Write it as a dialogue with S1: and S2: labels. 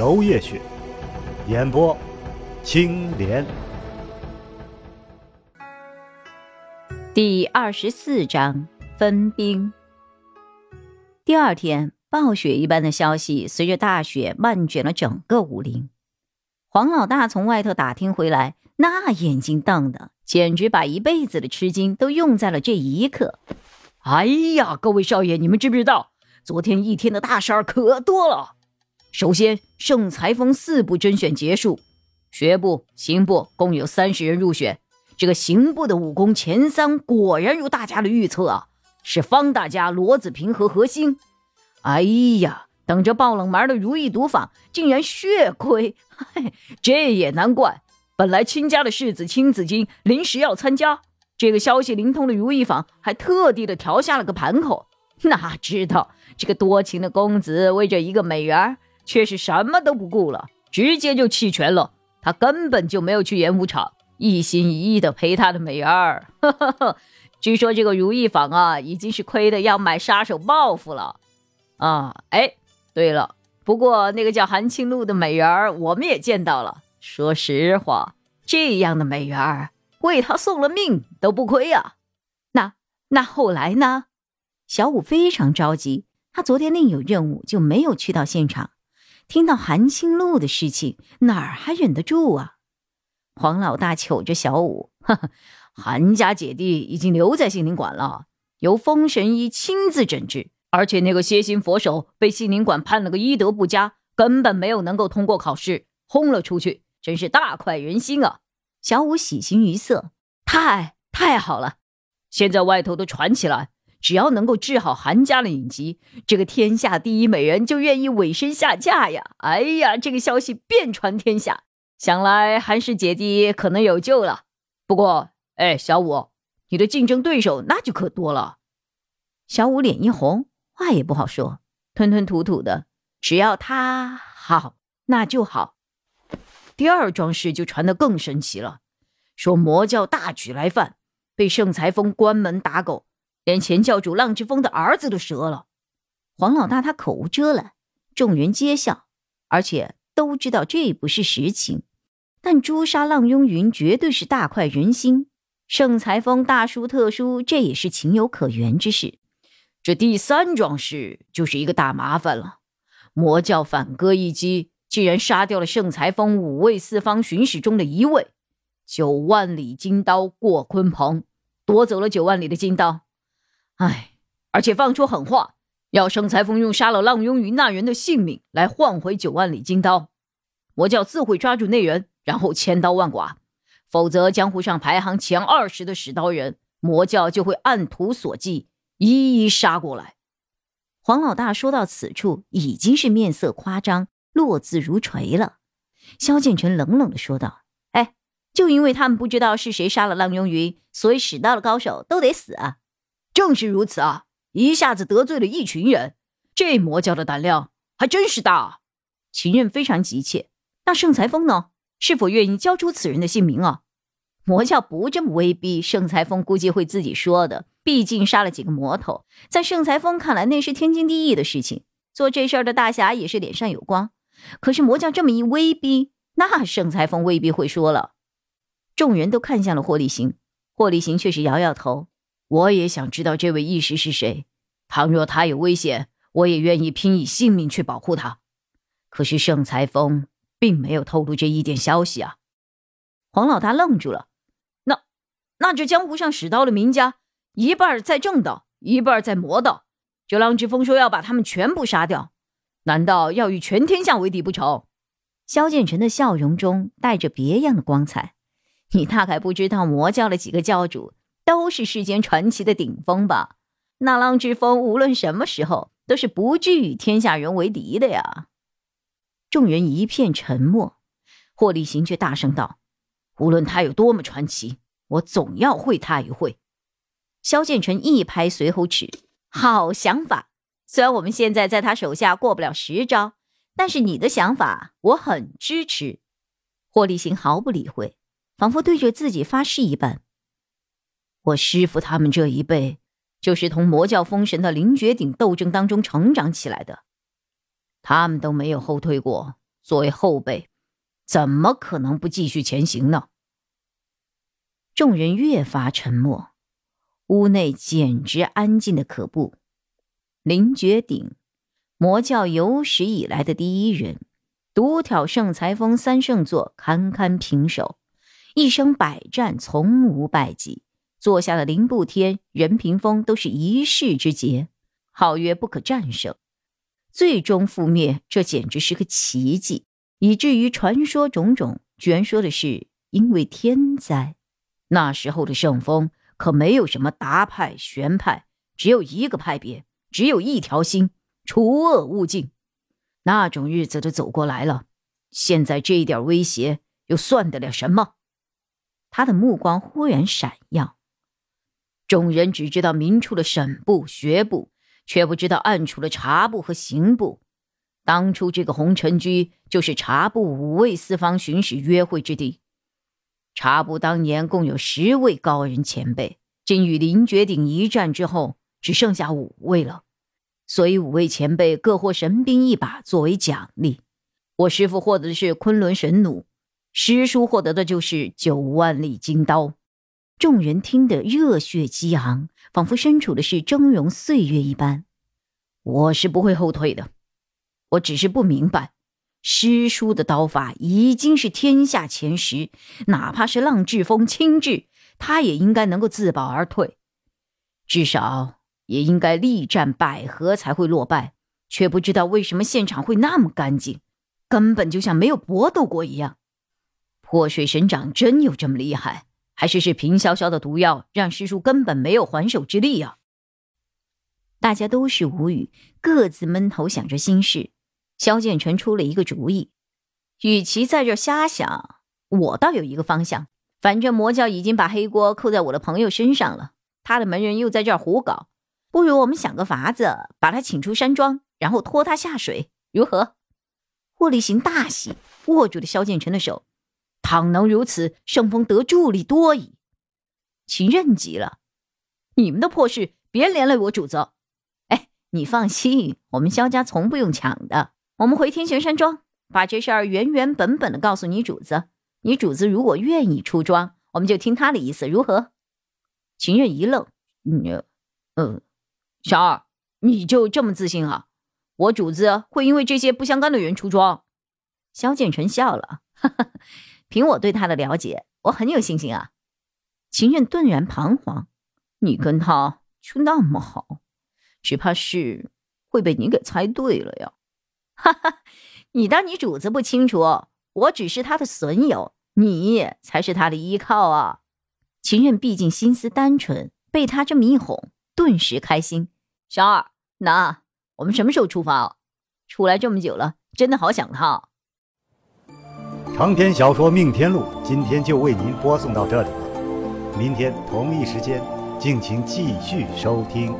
S1: 娄烨雪，演播青莲。
S2: 第二十四章分兵。第二天，暴雪一般的消息随着大雪漫卷了整个武林。黄老大从外头打听回来，那眼睛瞪的，简直把一辈子的吃惊都用在了这一刻。
S3: 哎呀，各位少爷，你们知不知道，昨天一天的大事儿可多了。首先，盛裁峰四部甄选结束，学部、刑部共有三十人入选。这个刑部的武功前三果然如大家的预测啊，是方大家、罗子平和何兴。哎呀！等着爆冷门的如意毒坊竟然血亏，这也难怪。本来亲家的世子青子金临时要参加，这个消息灵通的如意坊还特地的调下了个盘口。哪知道这个多情的公子为这一个美人儿，却是什么都不顾了，直接就弃权了。他根本就没有去演武场，一心一意的陪他的美人儿。据说这个如意坊啊，已经是亏的要买杀手报复了。啊，哎。对了，不过那个叫韩青露的美人儿，我们也见到了。说实话，这样的美人儿，为他送了命都不亏啊。
S2: 那那后来呢？小五非常着急，他昨天另有任务，就没有去到现场。听到韩青露的事情，哪儿还忍得住啊？黄老大瞅着小五，呵呵，韩家姐弟已经留在杏林馆了，由风神医亲自诊治。
S3: 而且那个蝎心佛手被杏林馆判了个医德不佳，根本没有能够通过考试，轰了出去，真是大快人心啊！
S2: 小五喜形于色，太太好了！
S3: 现在外头都传起来，只要能够治好韩家的隐疾，这个天下第一美人就愿意委身下嫁呀！哎呀，这个消息遍传天下，想来韩氏姐弟可能有救了。不过，哎，小五，你的竞争对手那就可多了。
S2: 小五脸一红。话也不好说，吞吞吐吐的。只要他好，那就好。
S3: 第二桩事就传得更神奇了，说魔教大举来犯，被盛才峰关门打狗，连前教主浪之风的儿子都折了。
S2: 黄老大他口无遮拦，众人皆笑，而且都知道这不是实情。但诛杀浪雍云绝对是大快人心，盛才峰大书特书，这也是情有可原之事。
S3: 这第三桩事就是一个大麻烦了。魔教反戈一击，竟然杀掉了盛才峰五位四方巡使中的一位。九万里金刀过鲲鹏，夺走了九万里的金刀。唉，而且放出狠话，要盛才峰用杀了浪雍云那人的性命来换回九万里金刀。魔教自会抓住那人，然后千刀万剐；否则，江湖上排行前二十的使刀人，魔教就会按图索骥。一一杀过来。
S2: 黄老大说到此处，已经是面色夸张，落字如锤了。萧建成冷冷的说道：“哎，就因为他们不知道是谁杀了浪雍云，所以使刀的高手都得死啊！
S3: 正是如此啊！一下子得罪了一群人，这魔教的胆量还真是大。”
S2: 秦任非常急切：“那盛才峰呢？是否愿意交出此人的姓名啊？”魔教不这么威逼，盛才峰估计会自己说的。毕竟杀了几个魔头，在盛才峰看来那是天经地义的事情。做这事儿的大侠也是脸上有光。可是魔教这么一威逼，那盛才峰未必会说了。众人都看向了霍立行，霍立行却是摇摇头。
S3: 我也想知道这位义士是谁。倘若他有危险，我也愿意拼以性命去保护他。可是盛才峰并没有透露这一点消息啊。
S2: 黄老大愣住了。
S3: 那，那这江湖上使刀的名家？一半在正道，一半在魔道。这浪之风说要把他们全部杀掉，难道要与全天下为敌不成？
S2: 萧剑尘的笑容中带着别样的光彩。你大概不知道，魔教的几个教主都是世间传奇的顶峰吧？那浪之风无论什么时候都是不惧与天下人为敌的呀。
S3: 众人一片沉默。霍立行却大声道：“无论他有多么传奇，我总要会他一会。”萧建成一拍随后齿：“好想法！虽然我们现在在他手下过不了十招，但是你的想法我很支持。”霍立行毫不理会，仿佛对着自己发誓一般：“我师傅他们这一辈，就是同魔教封神的灵绝顶斗争当中成长起来的，他们都没有后退过。作为后辈。”怎么可能不继续前行呢？众人越发沉默，屋内简直安静的可怖。林绝顶，魔教有史以来的第一人，独挑圣裁峰三圣座，堪堪平手，一生百战从无败绩。坐下的凌不天、任屏风都是一世之杰，号曰不可战胜。最终覆灭，这简直是个奇迹。以至于传说种种，居然说的是因为天灾。那时候的圣风可没有什么达派、玄派，只有一个派别，只有一条心：除恶务尽。那种日子都走过来了，现在这一点威胁又算得了什么？他的目光忽然闪耀。众人只知道明处的审部、学部，却不知道暗处的察部和刑部。当初这个红尘居就是察部五位四方巡使约会之地。察部当年共有十位高人前辈，今与林绝顶一战之后，只剩下五位了。所以五位前辈各获神兵一把作为奖励。我师父获得的是昆仑神弩，师叔获得的就是九万里金刀。众人听得热血激昂，仿佛身处的是峥嵘岁月一般。我是不会后退的。我只是不明白，师叔的刀法已经是天下前十，哪怕是浪志峰亲至，他也应该能够自保而退，至少也应该力战百合才会落败。却不知道为什么现场会那么干净，根本就像没有搏斗过一样。破水神掌真有这么厉害，还是是平潇潇的毒药让师叔根本没有还手之力啊？大家都是无语，各自闷头想着心事。萧建成出了一个主意，与其在这瞎想，我倒有一个方向。反正魔教已经把黑锅扣在我的朋友身上了，他的门人又在这儿胡搞，不如我们想个法子，把他请出山庄，然后拖他下水，如何？霍立行大喜，握住了萧建成的手。倘能如此，圣风得助力多矣。秦任急了：“你们的破事，别连累我主子。哎，你放心，我们萧家从不用抢的。”我们回天玄山庄，把这事儿原原本本的告诉你主子。你主子如果愿意出庄，我们就听他的意思，如何？秦任一愣，嗯，嗯，小二，你就这么自信啊？我主子会因为这些不相干的人出庄？萧建成笑了，哈哈，凭我对他的了解，我很有信心啊。秦任顿然彷徨，你跟他就那么好，只怕是会被你给猜对了呀。哈哈，你当你主子不清楚？我只是他的损友，你才是他的依靠啊！秦任毕竟心思单纯，被他这么一哄，顿时开心。小二，那我们什么时候出发？出来这么久了，真的好想他。
S1: 长篇小说《命天录》今天就为您播送到这里了，明天同一时间，敬请继续收听。